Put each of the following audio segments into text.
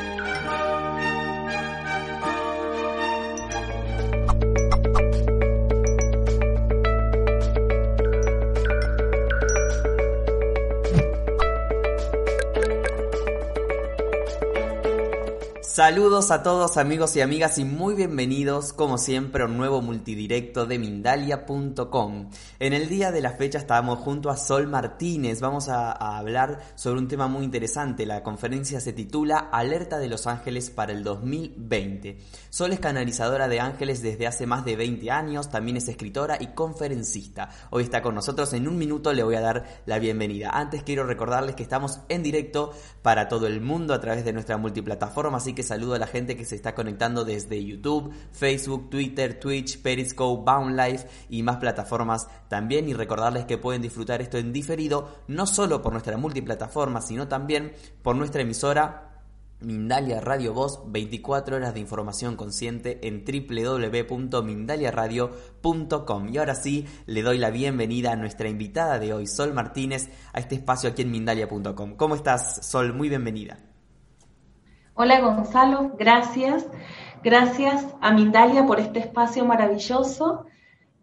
Thank you. Saludos a todos amigos y amigas y muy bienvenidos como siempre a un nuevo multidirecto de Mindalia.com. En el día de la fecha estábamos junto a Sol Martínez, vamos a, a, hablar sobre un tema muy interesante. La conferencia se titula Alerta de los Ángeles para el 2020. Sol es canalizadora de ángeles desde hace más de 20 años, también es escritora y conferencista. Hoy está con nosotros, en un minuto le voy a dar la bienvenida. Antes quiero recordarles que estamos en directo para todo el mundo a través de nuestra multiplataforma, así que saludo a la gente que se está conectando desde YouTube, Facebook, Twitter, Twitch, Periscope, Bound Life y más plataformas también. Y recordarles que pueden disfrutar esto en diferido, no solo por nuestra multiplataforma, sino también por nuestra emisora Mindalia Radio Voz, 24 horas de información consciente en www.mindaliaradio.com. Y ahora sí, le doy la bienvenida a nuestra invitada de hoy, Sol Martínez, a este espacio aquí en Mindalia.com. ¿Cómo estás, Sol? Muy bienvenida. Hola Gonzalo, gracias. Gracias a Mindalia por este espacio maravilloso.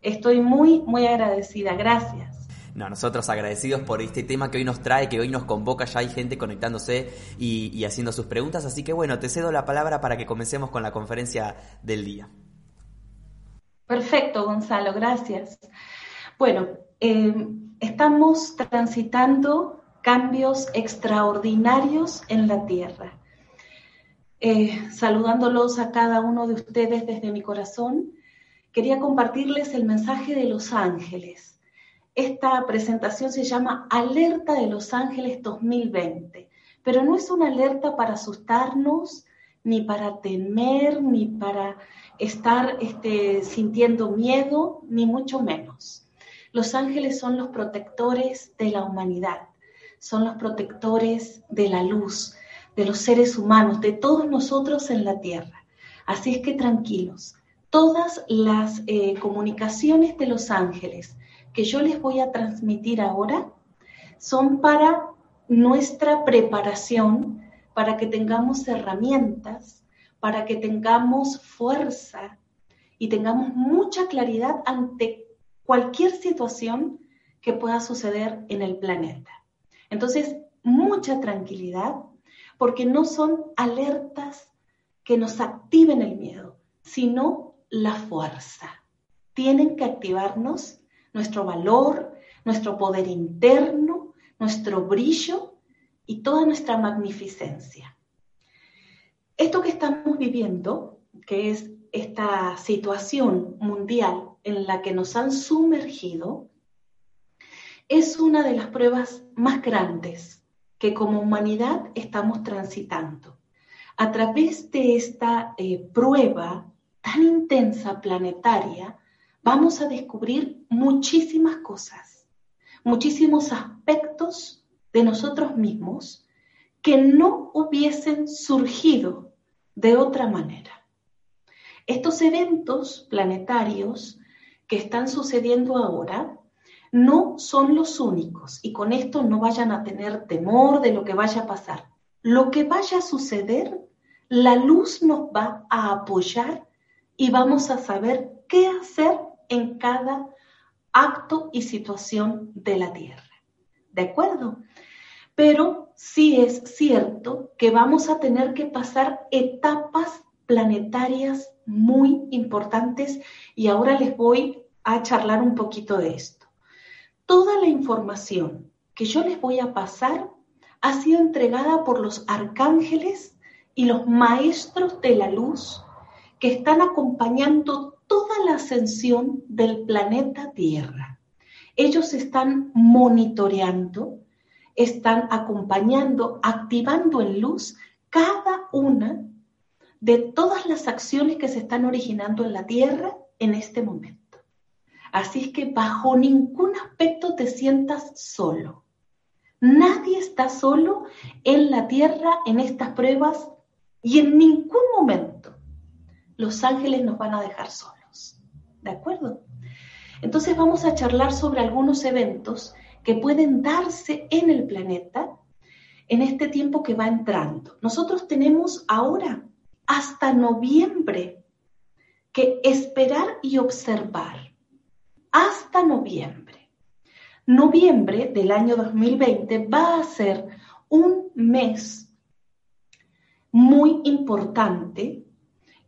Estoy muy, muy agradecida. Gracias. No, nosotros agradecidos por este tema que hoy nos trae, que hoy nos convoca, ya hay gente conectándose y, y haciendo sus preguntas, así que bueno, te cedo la palabra para que comencemos con la conferencia del día. Perfecto, Gonzalo, gracias. Bueno, eh, estamos transitando cambios extraordinarios en la Tierra. Eh, saludándolos a cada uno de ustedes desde mi corazón, quería compartirles el mensaje de los ángeles. Esta presentación se llama Alerta de los Ángeles 2020, pero no es una alerta para asustarnos, ni para temer, ni para estar este, sintiendo miedo, ni mucho menos. Los ángeles son los protectores de la humanidad, son los protectores de la luz, de los seres humanos, de todos nosotros en la tierra. Así es que tranquilos, todas las eh, comunicaciones de los ángeles que yo les voy a transmitir ahora son para nuestra preparación, para que tengamos herramientas, para que tengamos fuerza y tengamos mucha claridad ante cualquier situación que pueda suceder en el planeta. Entonces, mucha tranquilidad, porque no son alertas que nos activen el miedo, sino la fuerza. Tienen que activarnos nuestro valor, nuestro poder interno, nuestro brillo y toda nuestra magnificencia. Esto que estamos viviendo, que es esta situación mundial en la que nos han sumergido, es una de las pruebas más grandes que como humanidad estamos transitando. A través de esta eh, prueba tan intensa planetaria, vamos a descubrir muchísimas cosas, muchísimos aspectos de nosotros mismos que no hubiesen surgido de otra manera. Estos eventos planetarios que están sucediendo ahora no son los únicos y con esto no vayan a tener temor de lo que vaya a pasar. Lo que vaya a suceder, la luz nos va a apoyar y vamos a saber qué hacer en cada acto y situación de la Tierra. ¿De acuerdo? Pero sí es cierto que vamos a tener que pasar etapas planetarias muy importantes y ahora les voy a charlar un poquito de esto toda la información que yo les voy a pasar ha sido entregada por los arcángeles y los maestros de la luz que están acompañando toda la ascensión del planeta Tierra. Ellos están monitoreando, están acompañando, activando en luz cada una de todas las acciones que se están originando en la Tierra en este momento. Así es que bajo ningún aspecto te sientas solo. Nadie está solo en la tierra en estas pruebas y en ningún momento los ángeles nos van a dejar solos. ¿De acuerdo? Entonces vamos a charlar sobre algunos eventos que pueden darse en el planeta en este tiempo que va entrando. Nosotros tenemos ahora hasta noviembre que esperar y observar. Hasta noviembre. Noviembre del año 2020 va a ser un mes muy importante.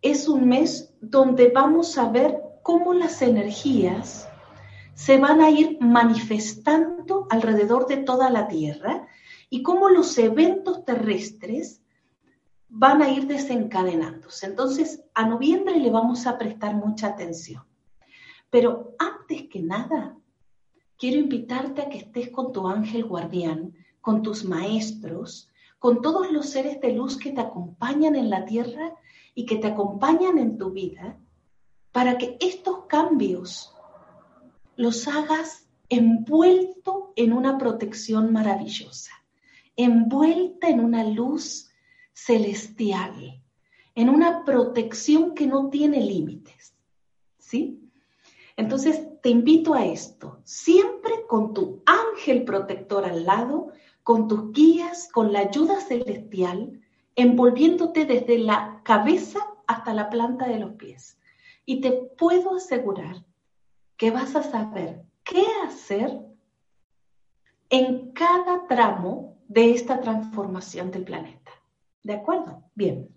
Es un mes donde vamos a ver cómo las energías se van a ir manifestando alrededor de toda la Tierra y cómo los eventos terrestres van a ir desencadenándose. Entonces, a noviembre le vamos a prestar mucha atención. Pero antes que nada, quiero invitarte a que estés con tu ángel guardián, con tus maestros, con todos los seres de luz que te acompañan en la tierra y que te acompañan en tu vida, para que estos cambios los hagas envuelto en una protección maravillosa, envuelta en una luz celestial, en una protección que no tiene límites. ¿Sí? Entonces, te invito a esto, siempre con tu ángel protector al lado, con tus guías, con la ayuda celestial, envolviéndote desde la cabeza hasta la planta de los pies. Y te puedo asegurar que vas a saber qué hacer en cada tramo de esta transformación del planeta. ¿De acuerdo? Bien.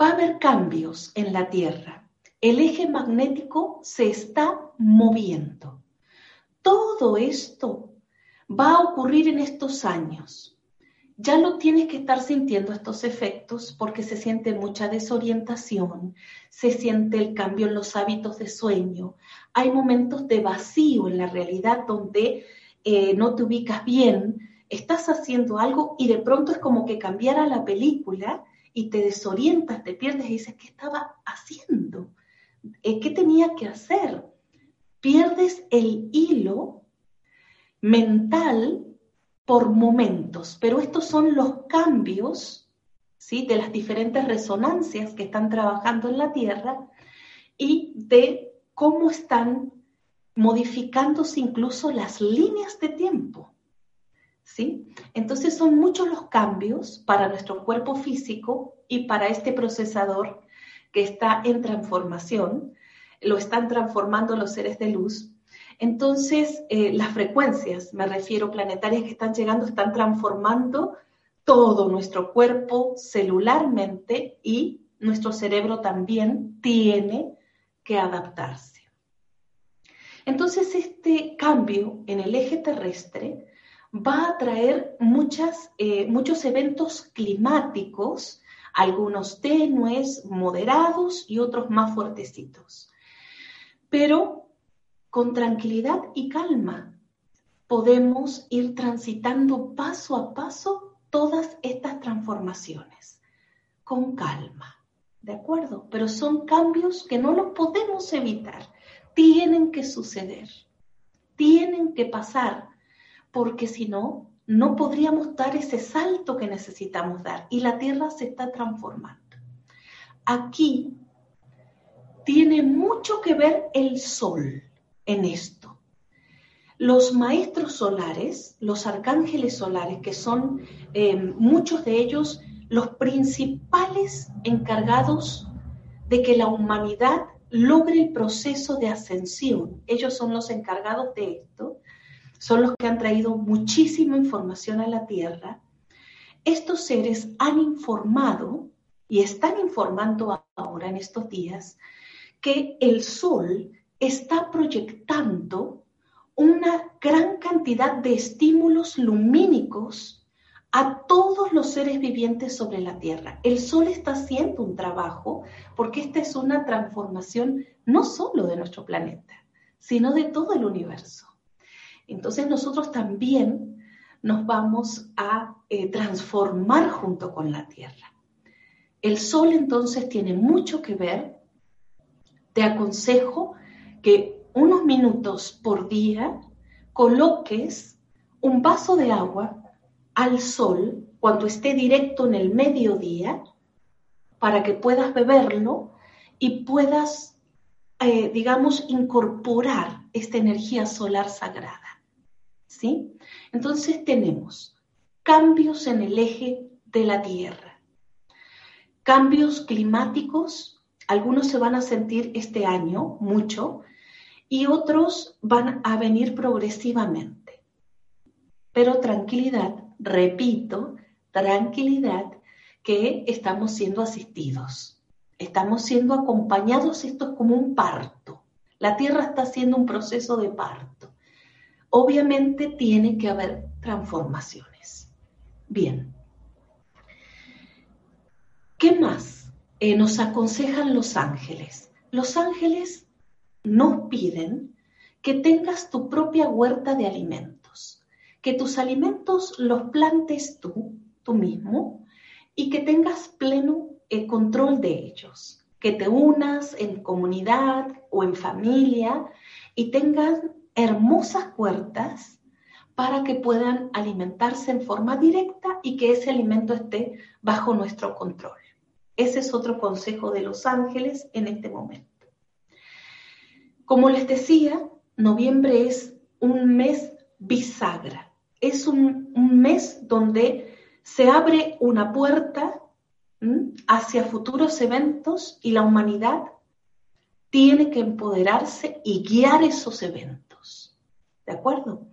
Va a haber cambios en la Tierra. El eje magnético se está moviendo. Todo esto va a ocurrir en estos años ya no tienes que estar sintiendo estos efectos porque se siente mucha desorientación, se siente el cambio en los hábitos de sueño, hay momentos de vacío en la realidad donde eh, no te ubicas bien, estás haciendo algo y de pronto es como que cambiara la película y te desorientas, te pierdes y dices, ¿qué estaba haciendo? Eh, ¿Qué tenía que hacer? Pierdes el hilo mental por momentos, pero estos son los cambios ¿sí? de las diferentes resonancias que están trabajando en la Tierra y de cómo están modificándose incluso las líneas de tiempo. ¿sí? Entonces son muchos los cambios para nuestro cuerpo físico y para este procesador que está en transformación. Lo están transformando los seres de luz entonces, eh, las frecuencias, me refiero planetarias que están llegando, están transformando todo nuestro cuerpo celularmente y nuestro cerebro también tiene que adaptarse. Entonces, este cambio en el eje terrestre va a traer muchas, eh, muchos eventos climáticos, algunos tenues, moderados y otros más fuertecitos. Pero con tranquilidad y calma podemos ir transitando paso a paso todas estas transformaciones, con calma, ¿de acuerdo? Pero son cambios que no los podemos evitar, tienen que suceder, tienen que pasar, porque si no, no podríamos dar ese salto que necesitamos dar y la Tierra se está transformando. Aquí tiene mucho que ver el Sol en esto. Los maestros solares, los arcángeles solares, que son eh, muchos de ellos los principales encargados de que la humanidad logre el proceso de ascensión. Ellos son los encargados de esto, son los que han traído muchísima información a la Tierra. Estos seres han informado y están informando ahora en estos días que el Sol está proyectando una gran cantidad de estímulos lumínicos a todos los seres vivientes sobre la Tierra. El Sol está haciendo un trabajo porque esta es una transformación no solo de nuestro planeta, sino de todo el universo. Entonces nosotros también nos vamos a eh, transformar junto con la Tierra. El Sol entonces tiene mucho que ver. Te aconsejo que unos minutos por día coloques un vaso de agua al sol cuando esté directo en el mediodía para que puedas beberlo y puedas, eh, digamos, incorporar esta energía solar sagrada. ¿Sí? Entonces tenemos cambios en el eje de la Tierra. Cambios climáticos, algunos se van a sentir este año mucho y otros van a venir progresivamente. Pero tranquilidad, repito, tranquilidad, que estamos siendo asistidos, estamos siendo acompañados, esto es como un parto. La Tierra está haciendo un proceso de parto. Obviamente tiene que haber transformaciones. Bien. ¿Qué más eh, nos aconsejan los ángeles? Los ángeles nos piden que tengas tu propia huerta de alimentos, que tus alimentos los plantes tú, tú mismo, y que tengas pleno eh, control de ellos, que te unas en comunidad o en familia y tengas hermosas huertas para que puedan alimentarse en forma directa y que ese alimento esté bajo nuestro control. Ese es otro consejo de los ángeles en este momento. Como les decía, noviembre es un mes bisagra. Es un mes donde se abre una puerta hacia futuros eventos y la humanidad tiene que empoderarse y guiar esos eventos. ¿De acuerdo?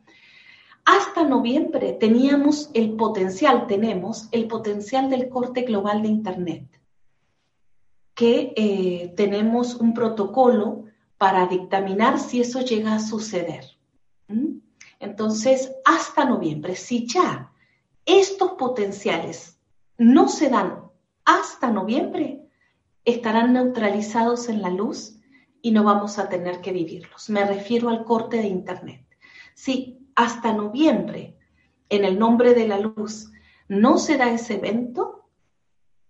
Hasta noviembre teníamos el potencial, tenemos el potencial del corte global de Internet, que eh, tenemos un protocolo para dictaminar si eso llega a suceder. Entonces, hasta noviembre, si ya estos potenciales no se dan hasta noviembre, estarán neutralizados en la luz y no vamos a tener que vivirlos. Me refiero al corte de Internet. Si hasta noviembre, en el nombre de la luz, no se da ese evento,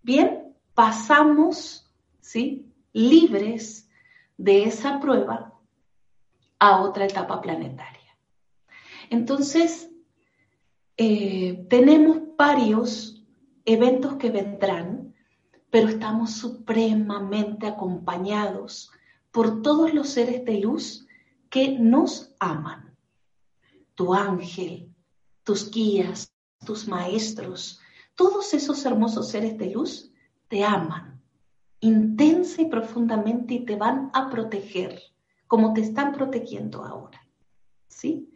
bien, pasamos, ¿sí? Libres de esa prueba a otra etapa planetaria. Entonces, eh, tenemos varios eventos que vendrán, pero estamos supremamente acompañados por todos los seres de luz que nos aman. Tu ángel, tus guías, tus maestros, todos esos hermosos seres de luz te aman intensa y profundamente y te van a proteger como te están protegiendo ahora. ¿Sí?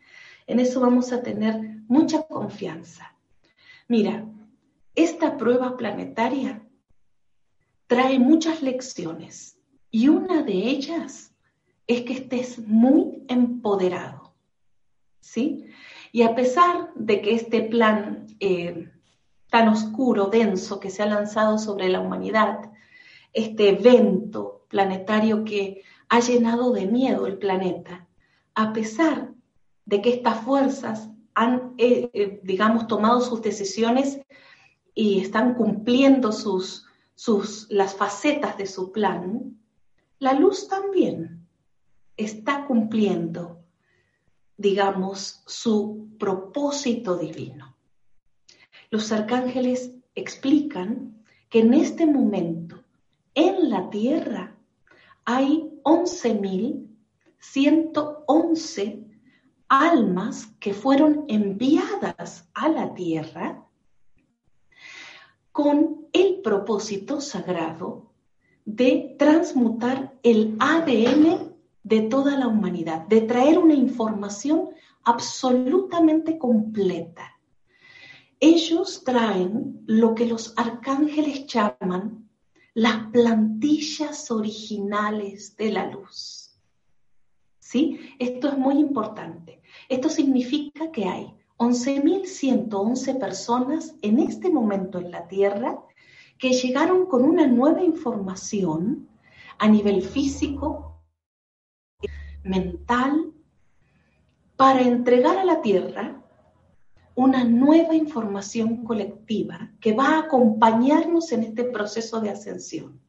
En eso vamos a tener mucha confianza. Mira, esta prueba planetaria trae muchas lecciones y una de ellas es que estés muy empoderado. ¿Sí? Y a pesar de que este plan eh, tan oscuro, denso que se ha lanzado sobre la humanidad, este evento planetario que ha llenado de miedo el planeta, a pesar de que estas fuerzas han, eh, eh, digamos, tomado sus decisiones y están cumpliendo sus, sus, las facetas de su plan, la luz también está cumpliendo, digamos, su propósito divino. Los arcángeles explican que en este momento en la Tierra hay 11.111 almas que fueron enviadas a la tierra con el propósito sagrado de transmutar el ADN de toda la humanidad, de traer una información absolutamente completa. Ellos traen lo que los arcángeles llaman las plantillas originales de la luz. ¿Sí? Esto es muy importante. Esto significa que hay 11.111 personas en este momento en la Tierra que llegaron con una nueva información a nivel físico, mental, para entregar a la Tierra una nueva información colectiva que va a acompañarnos en este proceso de ascensión.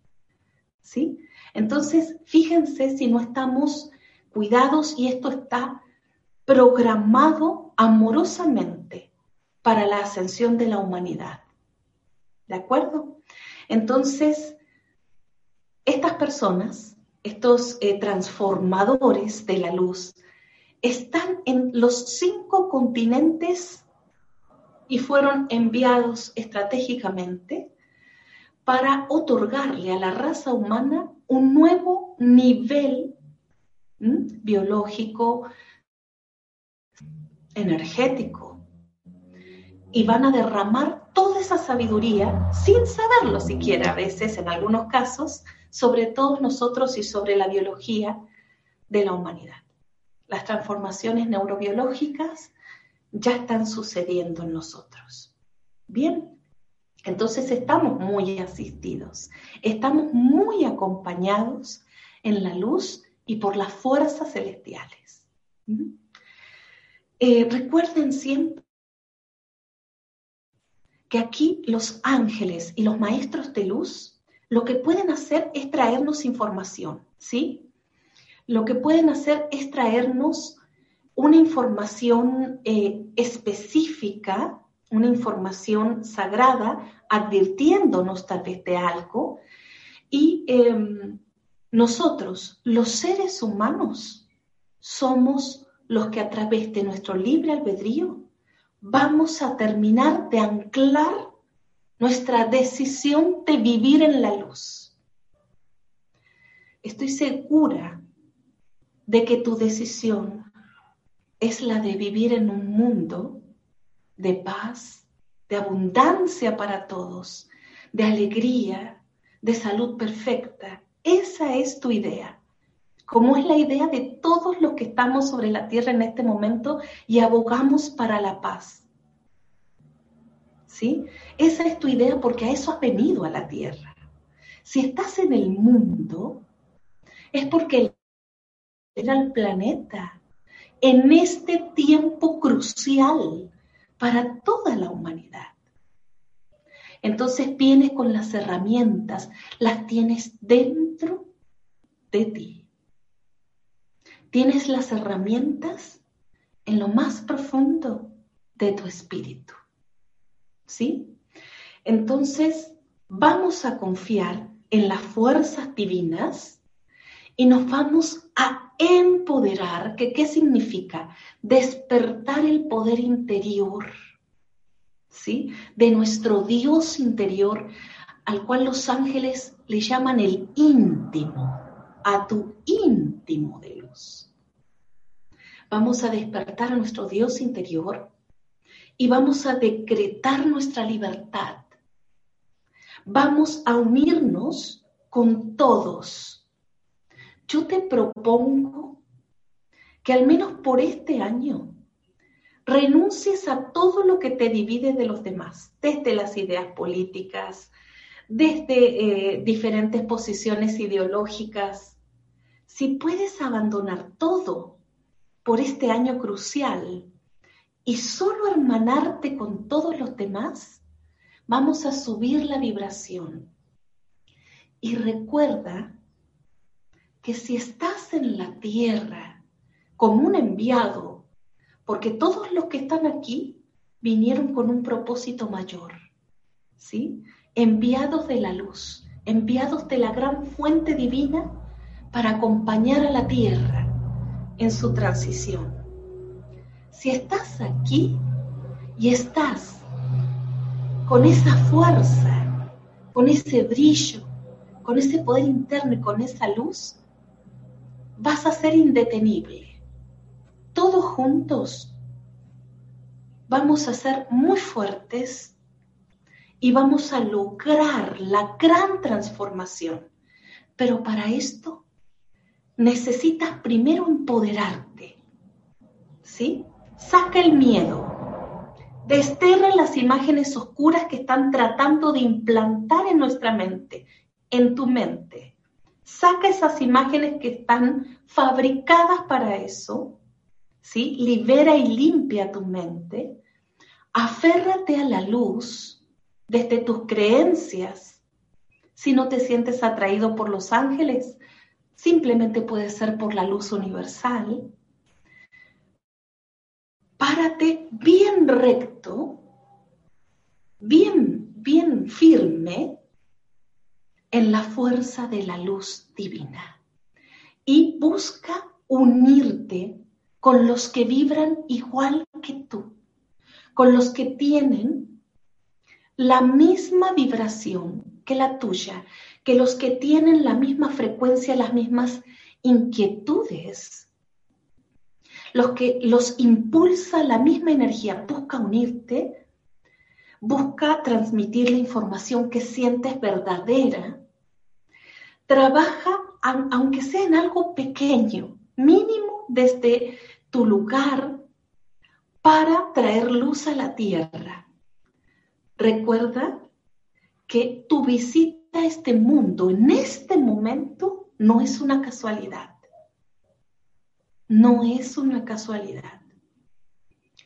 ¿Sí? Entonces, fíjense si no estamos cuidados y esto está programado amorosamente para la ascensión de la humanidad. ¿De acuerdo? Entonces, estas personas, estos eh, transformadores de la luz, están en los cinco continentes y fueron enviados estratégicamente para otorgarle a la raza humana un nuevo nivel biológico, energético. Y van a derramar toda esa sabiduría, sin saberlo siquiera a veces, en algunos casos, sobre todos nosotros y sobre la biología de la humanidad. Las transformaciones neurobiológicas ya están sucediendo en nosotros. Bien, entonces estamos muy asistidos, estamos muy acompañados en la luz y por las fuerzas celestiales. ¿Mm? Eh, recuerden siempre que aquí los ángeles y los maestros de luz lo que pueden hacer es traernos información, ¿sí? Lo que pueden hacer es traernos una información eh, específica, una información sagrada, advirtiéndonos tal vez de algo. Y em, nosotros, los seres humanos, somos los que a través de nuestro libre albedrío vamos a terminar de anclar nuestra decisión de vivir en la luz. Estoy segura de que tu decisión es la de vivir en un mundo de paz, de abundancia para todos, de alegría, de salud perfecta. Esa es tu idea, como es la idea de todos los que estamos sobre la tierra en este momento y abogamos para la paz. Esa es tu idea porque a eso has venido a la tierra. Si estás en el mundo, es porque era el planeta en este tiempo crucial para toda la humanidad. Entonces vienes con las herramientas, las tienes dentro de ti. Tienes las herramientas en lo más profundo de tu espíritu. ¿Sí? Entonces vamos a confiar en las fuerzas divinas y nos vamos a empoderar, que qué significa? Despertar el poder interior, ¿sí? De nuestro Dios interior, al cual los ángeles le llaman el íntimo, a tu íntimo de luz. Vamos a despertar a nuestro Dios interior y vamos a decretar nuestra libertad. Vamos a unirnos con todos yo te propongo que al menos por este año renuncies a todo lo que te divide de los demás, desde las ideas políticas, desde eh, diferentes posiciones ideológicas. Si puedes abandonar todo por este año crucial y solo hermanarte con todos los demás, vamos a subir la vibración. Y recuerda que si estás en la tierra como un enviado, porque todos los que están aquí vinieron con un propósito mayor, ¿sí? Enviados de la luz, enviados de la gran fuente divina para acompañar a la tierra en su transición. Si estás aquí y estás con esa fuerza, con ese brillo, con ese poder interno y con esa luz, vas a ser indetenible. Todos juntos vamos a ser muy fuertes y vamos a lograr la gran transformación. Pero para esto necesitas primero empoderarte. ¿Sí? Saca el miedo. Desterra las imágenes oscuras que están tratando de implantar en nuestra mente, en tu mente. Saca esas imágenes que están fabricadas para eso, ¿sí? Libera y limpia tu mente. Aférrate a la luz desde tus creencias. Si no te sientes atraído por los ángeles, simplemente puede ser por la luz universal. Párate bien recto, bien, bien firme en la fuerza de la luz divina. Y busca unirte con los que vibran igual que tú, con los que tienen la misma vibración que la tuya, que los que tienen la misma frecuencia, las mismas inquietudes, los que los impulsa la misma energía, busca unirte, busca transmitir la información que sientes verdadera, trabaja aunque sea en algo pequeño, mínimo desde tu lugar para traer luz a la tierra. Recuerda que tu visita a este mundo en este momento no es una casualidad. No es una casualidad.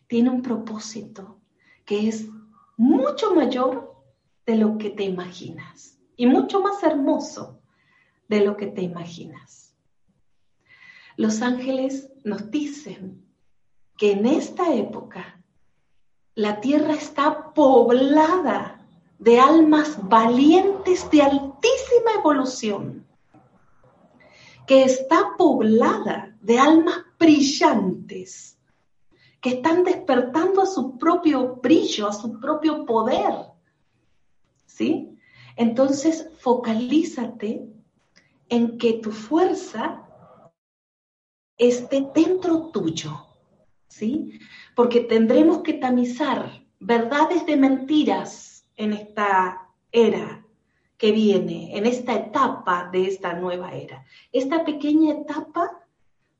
Tiene un propósito que es mucho mayor de lo que te imaginas y mucho más hermoso de lo que te imaginas. Los ángeles nos dicen que en esta época la tierra está poblada de almas valientes de altísima evolución, que está poblada de almas brillantes, que están despertando a su propio brillo, a su propio poder. ¿Sí? Entonces, focalízate en que tu fuerza esté dentro tuyo, ¿sí? Porque tendremos que tamizar verdades de mentiras en esta era que viene, en esta etapa de esta nueva era. Esta pequeña etapa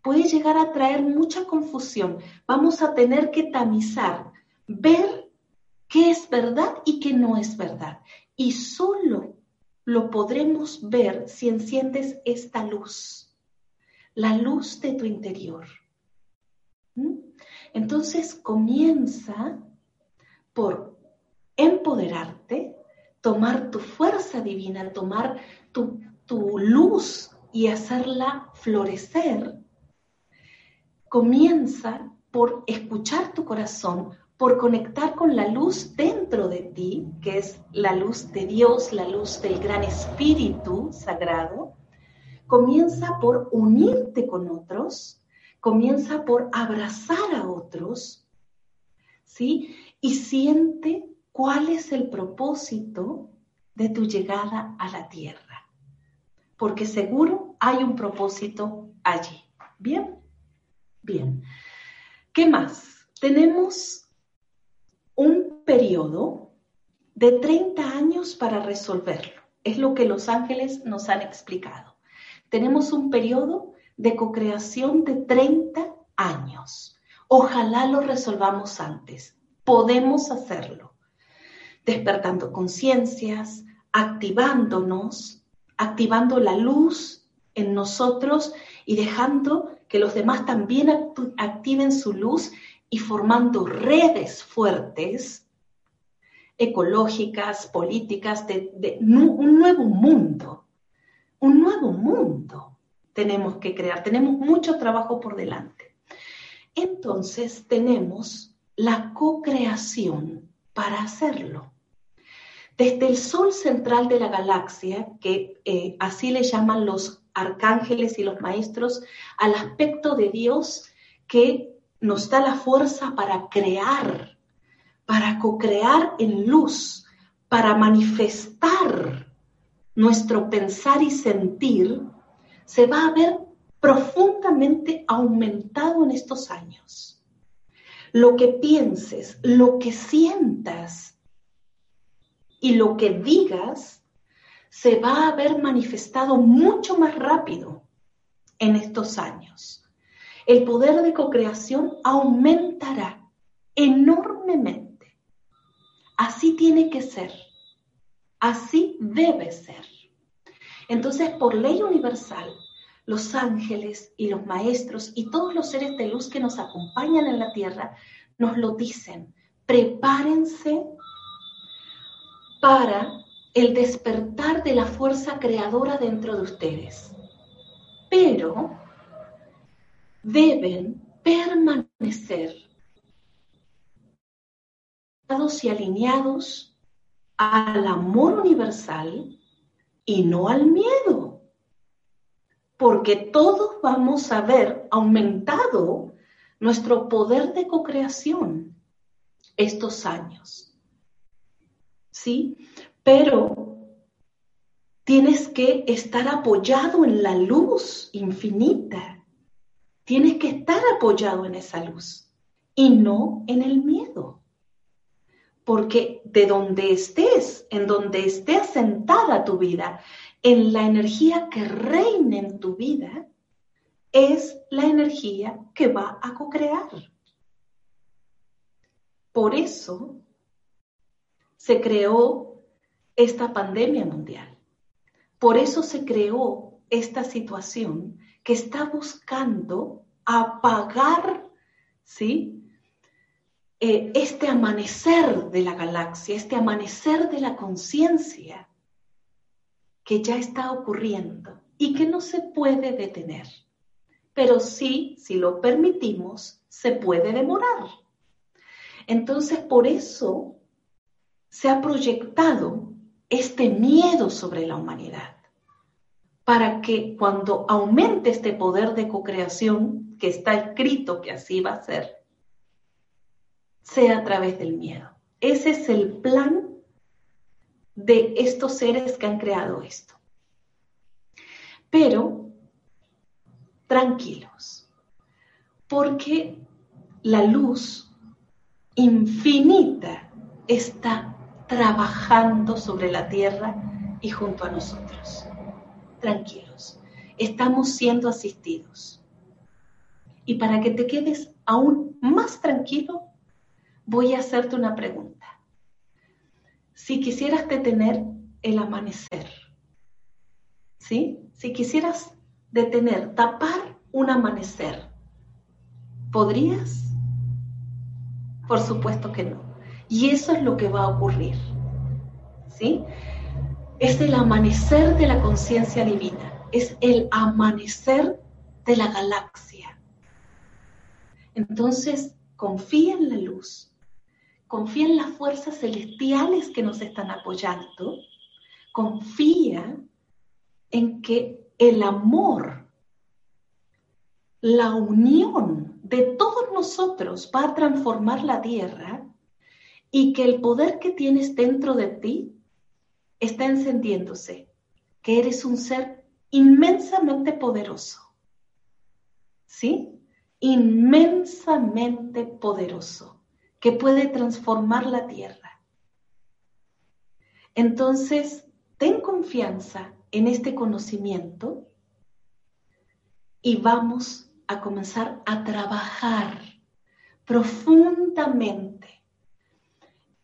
puede llegar a traer mucha confusión. Vamos a tener que tamizar, ver qué es verdad y qué no es verdad. Y solo lo podremos ver si enciendes esta luz, la luz de tu interior. ¿Mm? Entonces comienza por empoderarte, tomar tu fuerza divina, tomar tu, tu luz y hacerla florecer. Comienza por escuchar tu corazón, por conectar con la luz dentro de ti, que es la luz de Dios, la luz del gran Espíritu Sagrado, comienza por unirte con otros, comienza por abrazar a otros, ¿sí? Y siente cuál es el propósito de tu llegada a la tierra, porque seguro hay un propósito allí. ¿Bien? Bien. ¿Qué más? Tenemos un periodo de 30 años para resolverlo. Es lo que los ángeles nos han explicado. Tenemos un periodo de cocreación de 30 años. Ojalá lo resolvamos antes. Podemos hacerlo. Despertando conciencias, activándonos, activando la luz en nosotros y dejando que los demás también activen su luz y formando redes fuertes, ecológicas, políticas, de, un nuevo mundo. Un nuevo mundo tenemos que crear. Tenemos mucho trabajo por delante. Entonces tenemos la co-creación para hacerlo. Desde el sol central de la galaxia, que eh, así le llaman los arcángeles y los maestros, al aspecto de Dios que nos da la fuerza para crear, para co-crear en luz, para manifestar nuestro pensar y sentir, se va a ver profundamente aumentado en estos años. Lo que pienses, lo que sientas y lo que digas se va a ver manifestado mucho más rápido en estos años el poder de cocreación aumentará enormemente. Así tiene que ser. Así debe ser. Entonces, por ley universal, los ángeles y los maestros y todos los seres de luz que nos acompañan en la tierra nos lo dicen. Prepárense para el despertar de la fuerza creadora dentro de ustedes. Pero deben permanecer y alineados al amor universal y no al miedo, porque todos vamos a ver aumentado nuestro poder de cocreación. estos años. ¿Sí? Pero tienes que estar apoyado en la luz infinita. Tienes que estar apoyado en esa luz y no en el miedo. Porque de donde estés, en donde esté asentada tu vida, en la energía que reine en tu vida, es la energía que va a co-crear. Por eso se creó esta pandemia mundial. Por eso se creó esta situación que está buscando apagar, ¿sí? Eh, este amanecer de la galaxia, este amanecer de la conciencia que ya está ocurriendo y que no se puede detener. Pero sí, si lo permitimos, se puede demorar. Entonces, por eso se ha proyectado este miedo sobre la humanidad, para que cuando aumente este poder de co-creación, que está escrito que así va a ser, sea a través del miedo. Ese es el plan de estos seres que han creado esto. Pero tranquilos, porque la luz infinita está trabajando sobre la tierra y junto a nosotros. Tranquilos, estamos siendo asistidos. Y para que te quedes aún más tranquilo, voy a hacerte una pregunta. Si quisieras detener el amanecer, ¿sí? Si quisieras detener, tapar un amanecer, ¿podrías? Por supuesto que no. Y eso es lo que va a ocurrir, ¿sí? Es el amanecer de la conciencia divina, es el amanecer de la galaxia. Entonces, confía en la luz, confía en las fuerzas celestiales que nos están apoyando, confía en que el amor, la unión de todos nosotros va a transformar la tierra y que el poder que tienes dentro de ti está encendiéndose, que eres un ser inmensamente poderoso. ¿Sí? Inmensamente poderoso que puede transformar la tierra. Entonces, ten confianza en este conocimiento y vamos a comenzar a trabajar profundamente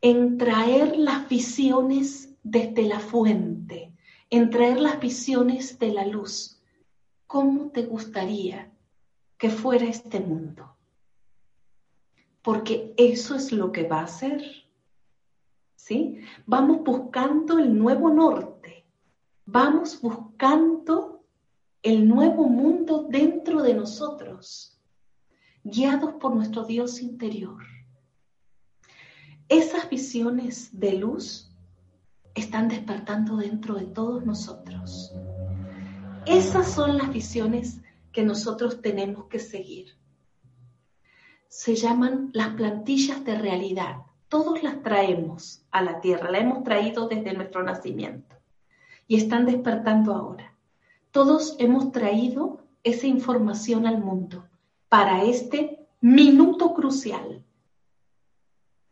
en traer las visiones desde la fuente, en traer las visiones de la luz. ¿Cómo te gustaría que fuera este mundo? porque eso es lo que va a ser. ¿Sí? Vamos buscando el nuevo norte, vamos buscando el nuevo mundo dentro de nosotros, guiados por nuestro Dios interior. Esas visiones de luz están despertando dentro de todos nosotros. Esas son las visiones que nosotros tenemos que seguir se llaman las plantillas de realidad. Todos las traemos a la tierra, la hemos traído desde nuestro nacimiento y están despertando ahora. Todos hemos traído esa información al mundo para este minuto crucial.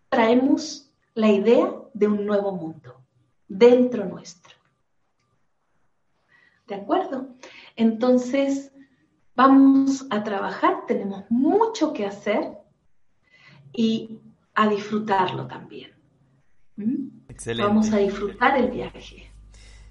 Traemos la idea de un nuevo mundo dentro nuestro. ¿De acuerdo? Entonces, Vamos a trabajar, tenemos mucho que hacer y a disfrutarlo también. ¿Mm? Excelente. Vamos a disfrutar el viaje.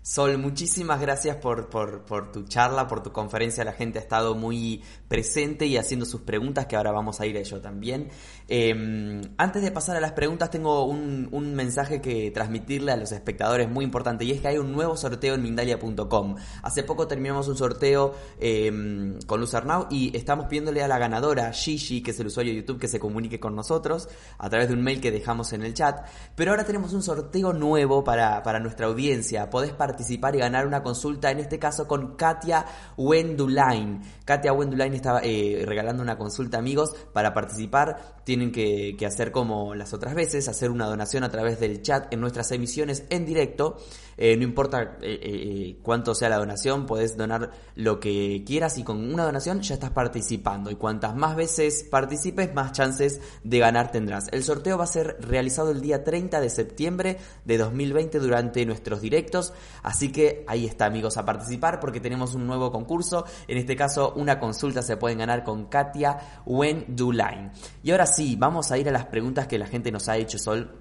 Sol, muchísimas gracias por, por, tu charla, por tu conferencia. La gente ha estado muy presente y haciendo sus preguntas, que ahora vamos a ir a ello también. Em, antes de pasar a las preguntas, tengo un, mensaje que transmitirle a los espectadores muy importante y es que hay un nuevo sorteo en Mindalia.com. Hace poco terminamos un sorteo eh, con Luz Arnau y estamos pidiéndole a la ganadora, Gigi, que es el usuario de YouTube, que se comunique con nosotros a través de un mail que dejamos en el chat. Pero ahora tenemos un sorteo nuevo para, para nuestra audiencia. Podés participar participar y ganar una consulta, en este caso con Katia Wendulain. Katia Wendulain está eh, regalando una consulta, amigos. Para participar tienen que, hacer como las otras veces, hacer una donación a través del chat en nuestras emisiones en directo. Eh, no importa eh, cuánto sea la donación, puedes donar lo que quieras y con una donación ya estás participando. Y cuantas más veces participes, más chances de ganar tendrás. El sorteo va a ser realizado el día 30 de septiembre de 2020 durante nuestros directos. Así que ahí está, amigos, a participar porque tenemos un nuevo concurso. En este caso, una consulta se pueden ganar con Katia Wendulain. Y ahora sí, vamos a ir a las preguntas que la gente nos ha hecho, Sol,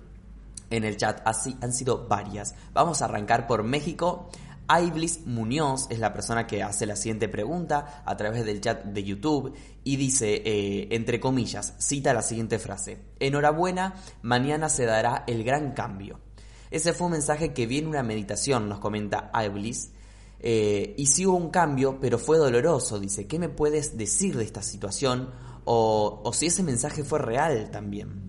en el chat. Así han sido varias. Vamos a arrancar por México. Aiblis Muñoz es la persona que hace la siguiente pregunta a través del chat de YouTube y dice, eh, entre comillas, cita la siguiente frase. Enhorabuena, mañana se dará el gran cambio. Ese fue un mensaje que vi en una meditación, nos comenta Aiblis. Eh, y sí hubo un cambio, pero fue doloroso. Dice, ¿qué me puedes decir de esta situación? O si ese mensaje fue real también.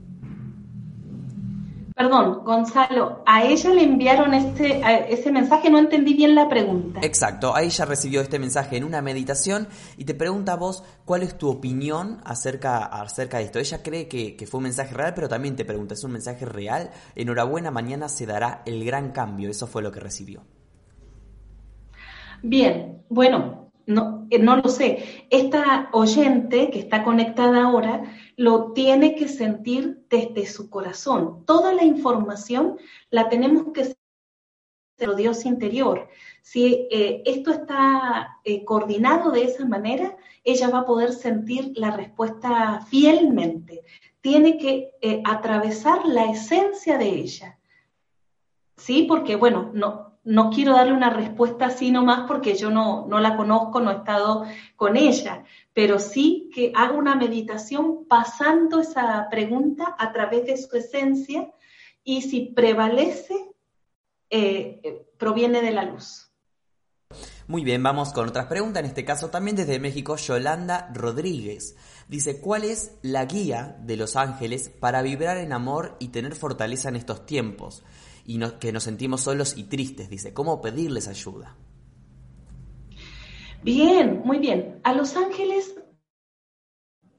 Perdón, Gonzalo, a ella le enviaron ese, ese mensaje, no entendí bien la pregunta. Exacto, a ella recibió este mensaje en una meditación y te pregunta a vos cuál es tu opinión acerca, acerca de esto. Ella cree que, que fue un mensaje real, pero también te pregunta, ¿es un mensaje real? Enhorabuena, mañana se dará el gran cambio. Eso fue lo que recibió. Bien, bueno, no, eh, no lo sé. Esta oyente que está conectada ahora lo tiene que sentir desde su corazón. Toda la información la tenemos que sentir de Dios interior. Si eh, esto está eh, coordinado de esa manera, ella va a poder sentir la respuesta fielmente. Tiene que atravesar la esencia de ella. ¿Sí? Porque, bueno, no, no quiero darle una respuesta así nomás porque yo no, no la conozco, no he estado con ella, pero sí que hago una meditación pasando esa pregunta a través de su esencia y si prevalece, eh, eh, proviene de la luz. Muy bien, vamos con otras preguntas. En este caso también desde México, Yolanda Rodríguez. Dice, ¿cuál es la guía de los ángeles para vibrar en amor y tener fortaleza en estos tiempos? Y que nos sentimos solos y tristes. Dice, ¿cómo pedirles ayuda? Bien, muy bien. A los ángeles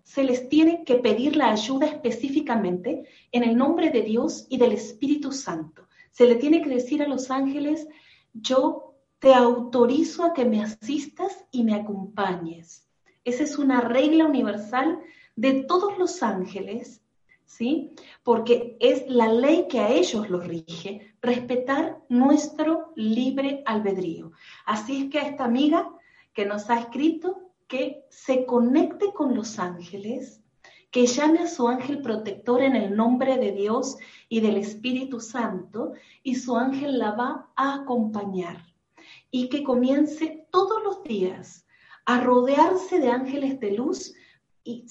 se les tiene que pedir la ayuda específicamente en el nombre de Dios y del Espíritu Santo. Se le tiene que decir a los ángeles, yo te autorizo a que me asistas y me acompañes. Esa es una regla universal de todos los ángeles ¿sí? Porque es la ley que a ellos los rige, respetar nuestro libre albedrío. Así es que a esta amiga que nos ha escrito que se conecte con los ángeles, que llame a su ángel protector en el nombre de Dios y del Espíritu Santo, y su ángel la va a acompañar. Y que comience todos los días a rodearse de ángeles de luz y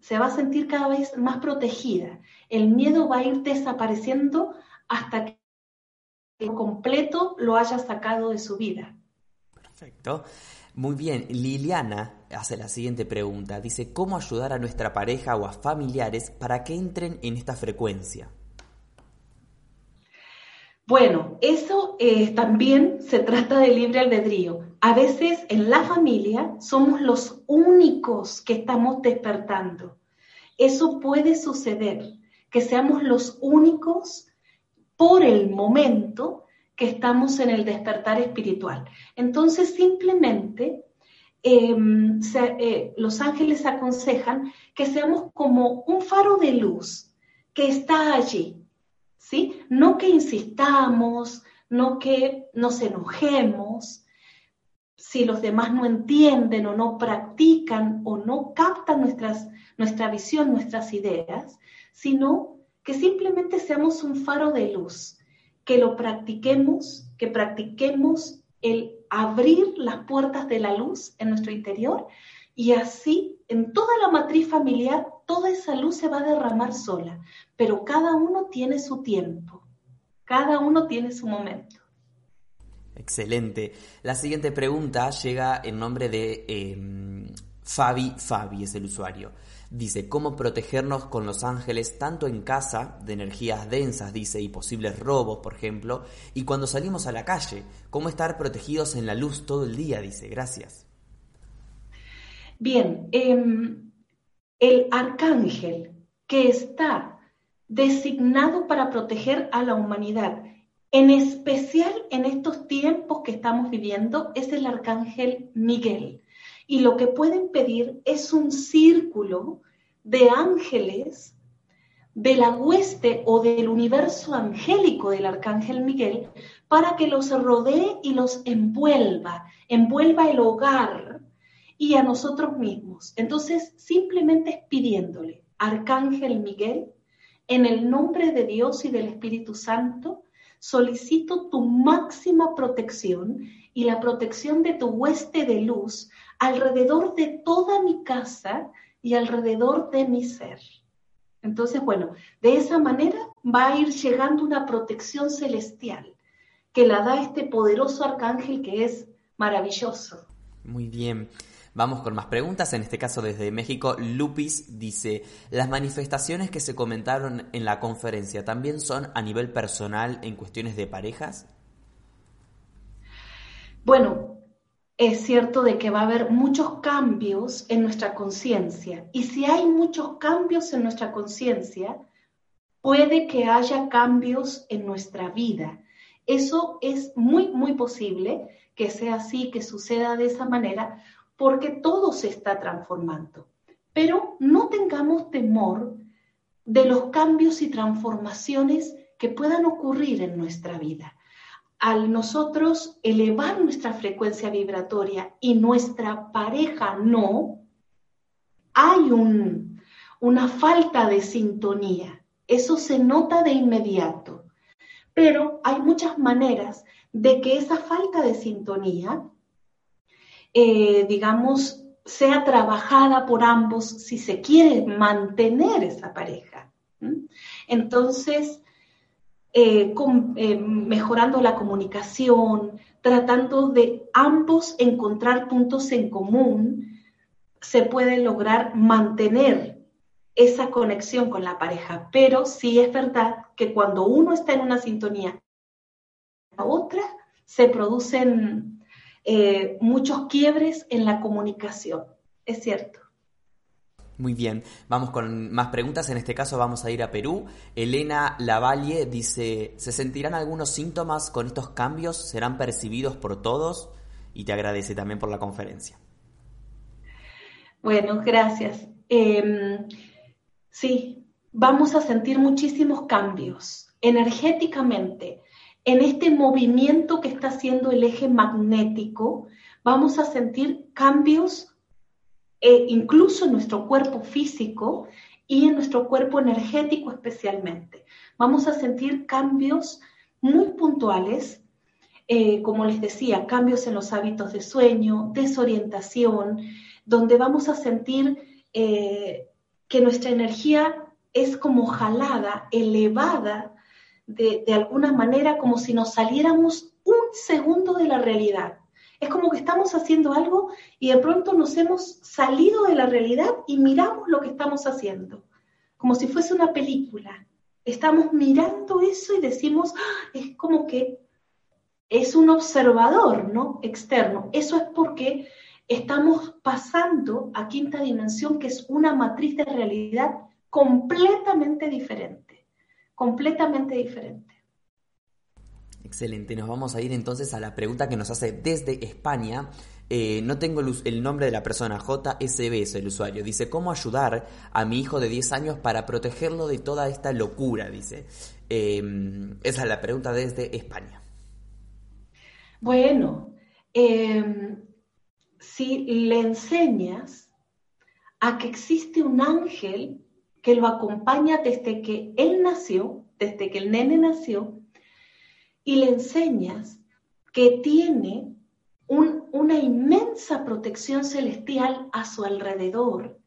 se va a sentir cada vez más protegida. El miedo va a ir desapareciendo hasta que el completo lo haya sacado de su vida. Perfecto. Muy bien, Liliana hace la siguiente pregunta. Dice, ¿cómo ayudar a nuestra pareja o a familiares para que entren en esta frecuencia? Bueno, eso eh, también se trata de libre albedrío. A veces en la familia somos los únicos que estamos despertando. Eso puede suceder, que seamos los únicos por el momento que estamos en el despertar espiritual. Entonces simplemente em, eh, los ángeles aconsejan que seamos como un faro de luz que está allí, ¿sí? No que insistamos, no que nos enojemos, si los demás no entienden o no practican o no captan nuestras, nuestra visión, nuestras ideas, sino que simplemente seamos un faro de luz, que lo practiquemos, que practiquemos el abrir las puertas de la luz en nuestro interior y así en toda la matriz familiar toda esa luz se va a derramar sola, pero cada uno tiene su tiempo, cada uno tiene su momento. Excelente. La siguiente pregunta llega en nombre de em, Fabi Fabi es el usuario. Dice, ¿cómo protegernos con los ángeles tanto en casa, de energías densas, dice, y posibles robos, por ejemplo, y cuando salimos a la calle? ¿Cómo estar protegidos en la luz todo el día? Dice, gracias. Bien, em, el arcángel que está designado para proteger a la humanidad, en especial en estos tiempos que estamos viviendo, es el arcángel Miguel y lo que pueden pedir es un círculo de ángeles de la hueste o del universo angélico del arcángel Miguel para que los rodee y los envuelva, envuelva el hogar y a nosotros mismos. Entonces, simplemente es pidiéndole, arcángel Miguel, en el nombre de Dios y del Espíritu Santo, solicito tu máxima protección y la protección de tu hueste de luz alrededor de toda mi casa y alrededor de mi ser. Entonces, bueno, de esa manera va a ir llegando una protección celestial que la da este poderoso arcángel que es maravilloso. Muy bien. Vamos con más preguntas, en este caso desde México. Lupis dice, ¿las manifestaciones que se comentaron en la conferencia también son a nivel personal en cuestiones de parejas? Bueno, es cierto de que va a haber muchos cambios en nuestra conciencia. Y si hay muchos cambios en nuestra conciencia, puede que haya cambios en nuestra vida. Eso es muy, muy posible que sea así, que suceda de esa manera, porque todo se está transformando. Pero no tengamos temor de los cambios y transformaciones que puedan ocurrir en nuestra vida al nosotros elevar nuestra frecuencia vibratoria y nuestra pareja no, hay una falta de sintonía. Eso se nota de inmediato. Pero hay muchas maneras de que esa falta de sintonía, eh, digamos, sea trabajada por ambos si se quiere mantener esa pareja. Entonces, eh, eh, mejorando la comunicación, tratando de ambos encontrar puntos en común, se puede lograr mantener esa conexión con la pareja. Pero sí es verdad que cuando uno está en una sintonía, la otra, se producen eh, muchos quiebres en la comunicación. Es cierto. Muy bien, vamos con más preguntas. En este caso vamos a ir a Perú. Elena Lavalle dice, ¿se sentirán algunos síntomas con estos cambios? ¿Serán percibidos por todos? Y te agradece también por la conferencia. Bueno, gracias. Em, sí, vamos a sentir muchísimos cambios energéticamente. En este movimiento que está haciendo el eje magnético, vamos a sentir cambios e incluso en nuestro cuerpo físico y en nuestro cuerpo energético especialmente. Vamos a sentir cambios muy puntuales, eh, como les decía, cambios en los hábitos de sueño, desorientación, donde vamos a sentir eh, que nuestra energía es como jalada, elevada, de, alguna manera, como si nos saliéramos un segundo de la realidad. Es como que estamos haciendo algo y de pronto nos hemos salido de la realidad y miramos lo que estamos haciendo, como si fuese una película. Estamos mirando eso y decimos, ah, es como que es un observador, ¿no? Externo. Eso es porque estamos pasando a quinta dimensión, que es una matriz de realidad completamente diferente, completamente diferente. Excelente, nos vamos a ir entonces a la pregunta que nos hace desde España. Eh, no tengo el, nombre de la persona, JSB es el usuario. Dice, ¿cómo ayudar a mi hijo de 10 años para protegerlo de toda esta locura? Dice. Em, esa es la pregunta desde España. Bueno, em, si le enseñas a que existe un ángel que lo acompaña desde que él nació, desde que el nene nació, y le enseñas que tiene una inmensa protección celestial a su alrededor.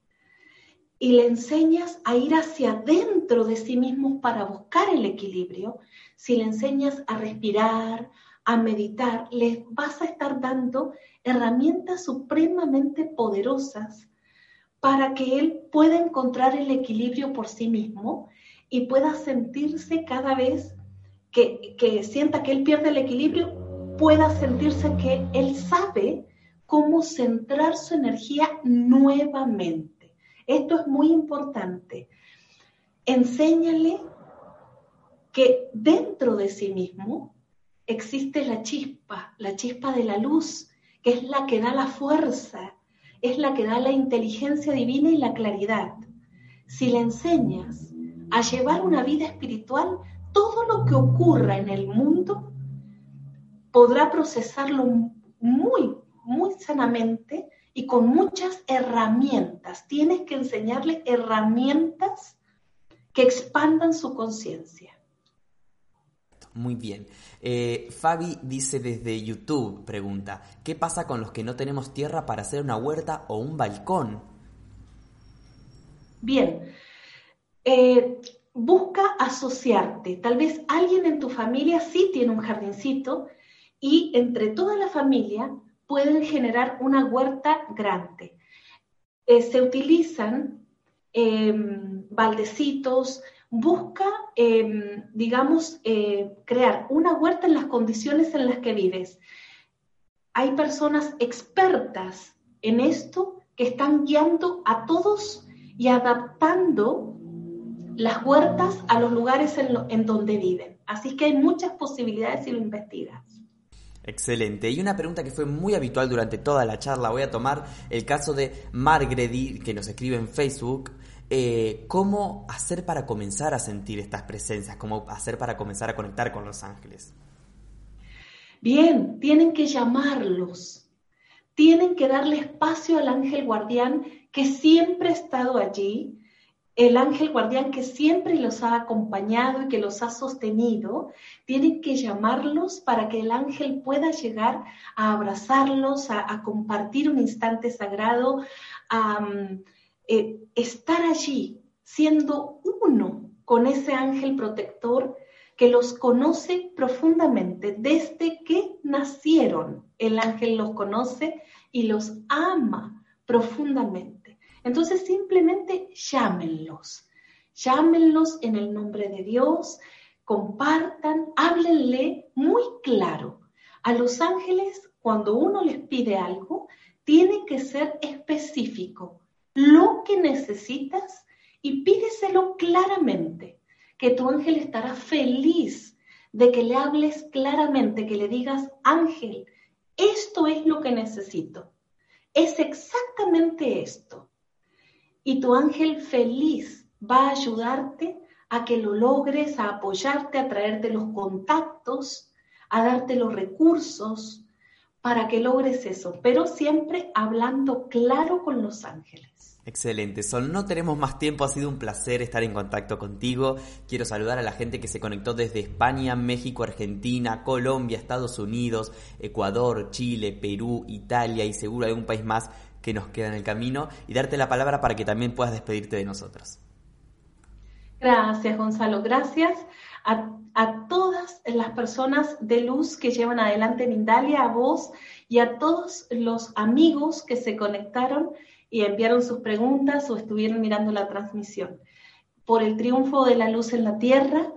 Y le enseñas a ir hacia adentro de sí mismo para buscar el equilibrio, si le enseñas a respirar, a meditar, les vas a estar dando herramientas supremamente poderosas para que él pueda encontrar el equilibrio por sí mismo y pueda sentirse cada vez que, que sienta que él pierde el equilibrio, pueda sentirse que él sabe cómo centrar su energía nuevamente. Esto es muy importante. Enséñale que dentro de sí mismo existe la chispa, la chispa de la luz, que es la que da la fuerza, es la que da la inteligencia divina y la claridad. Si le enseñas a llevar una vida espiritual, todo lo que ocurra en el mundo podrá procesarlo muy, muy sanamente y con muchas herramientas. Tienes que enseñarle herramientas que expandan su conciencia. Muy bien. Eh, Fabi dice desde YouTube, pregunta, ¿qué pasa con los que no tenemos tierra para hacer una huerta o un balcón? Bien, eh, busca asociarte. Tal vez alguien en tu familia sí tiene un jardincito y entre toda la familia pueden generar una huerta grande. Eh, se utilizan baldecitos, busca, em, digamos, eh, crear una huerta en las condiciones en las que vives. Hay personas expertas en esto que están guiando a todos y adaptando las huertas a los lugares en, donde viven. Así que hay muchas posibilidades si lo investigas. Excelente. Y una pregunta que fue muy habitual durante toda la charla, voy a tomar el caso de Margredi, que nos escribe en Facebook, eh, cómo hacer para comenzar a sentir estas presencias, cómo hacer para comenzar a conectar con los ángeles. Bien, tienen que llamarlos, tienen que darle espacio al ángel guardián que siempre ha estado allí, el ángel guardián que siempre los ha acompañado y que los ha sostenido, tienen que llamarlos para que el ángel pueda llegar a abrazarlos, a, compartir un instante sagrado, a... Eh, estar allí siendo uno con ese ángel protector que los conoce profundamente desde que nacieron. El ángel los conoce y los ama profundamente. Entonces simplemente llámenlos, llámenlos en el nombre de Dios, compartan, háblenle muy claro. A los ángeles, cuando uno les pide algo, tiene que ser específico lo que necesitas y pídeselo claramente, que tu ángel estará feliz de que le hables claramente, que le digas, ángel, esto es lo que necesito, es exactamente esto. Y tu ángel feliz va a ayudarte a que lo logres, a apoyarte, a traerte los contactos, a darte los recursos para que logres eso, pero siempre hablando claro con los ángeles. Excelente, Sol. No tenemos más tiempo, ha sido un placer estar en contacto contigo. Quiero saludar a la gente que se conectó desde España, México, Argentina, Colombia, Estados Unidos, Ecuador, Chile, Perú, Italia y seguro algún país más que nos queda en el camino y darte la palabra para que también puedas despedirte de nosotros. Gracias, Gonzalo. Gracias a, todas las personas de luz que llevan adelante Mindalia, a vos y a todos los amigos que se conectaron y enviaron sus preguntas o estuvieron mirando la transmisión. Por el triunfo de la luz en la tierra,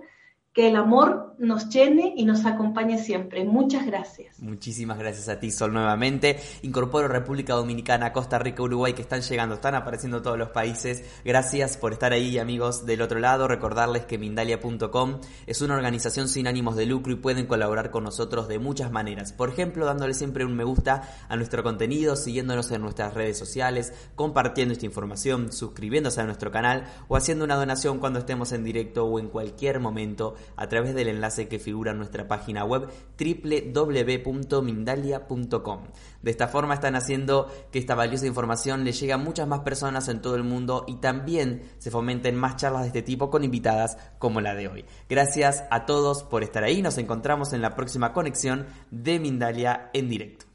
que el amor nos llene y nos acompañe siempre. Muchas gracias. Muchísimas gracias a ti, Sol, nuevamente. Incorporo República Dominicana, Costa Rica, Uruguay, que están llegando, están apareciendo todos los países. Gracias por estar ahí, amigos del otro lado. Recordarles que Mindalia.com es una organización sin ánimos de lucro y pueden colaborar con nosotros de muchas maneras. Por ejemplo, dándole siempre un me gusta a nuestro contenido, siguiéndonos en nuestras redes sociales, compartiendo esta información, suscribiéndose a nuestro canal o haciendo una donación cuando estemos en directo o en cualquier momento a través del enlace que figura en nuestra página web www.mindalia.com. De esta forma están haciendo que esta valiosa información le llegue a muchas más personas en todo el mundo y también se fomenten más charlas de este tipo con invitadas como la de hoy. Gracias a todos por estar ahí, nos encontramos en la próxima conexión de Mindalia en directo.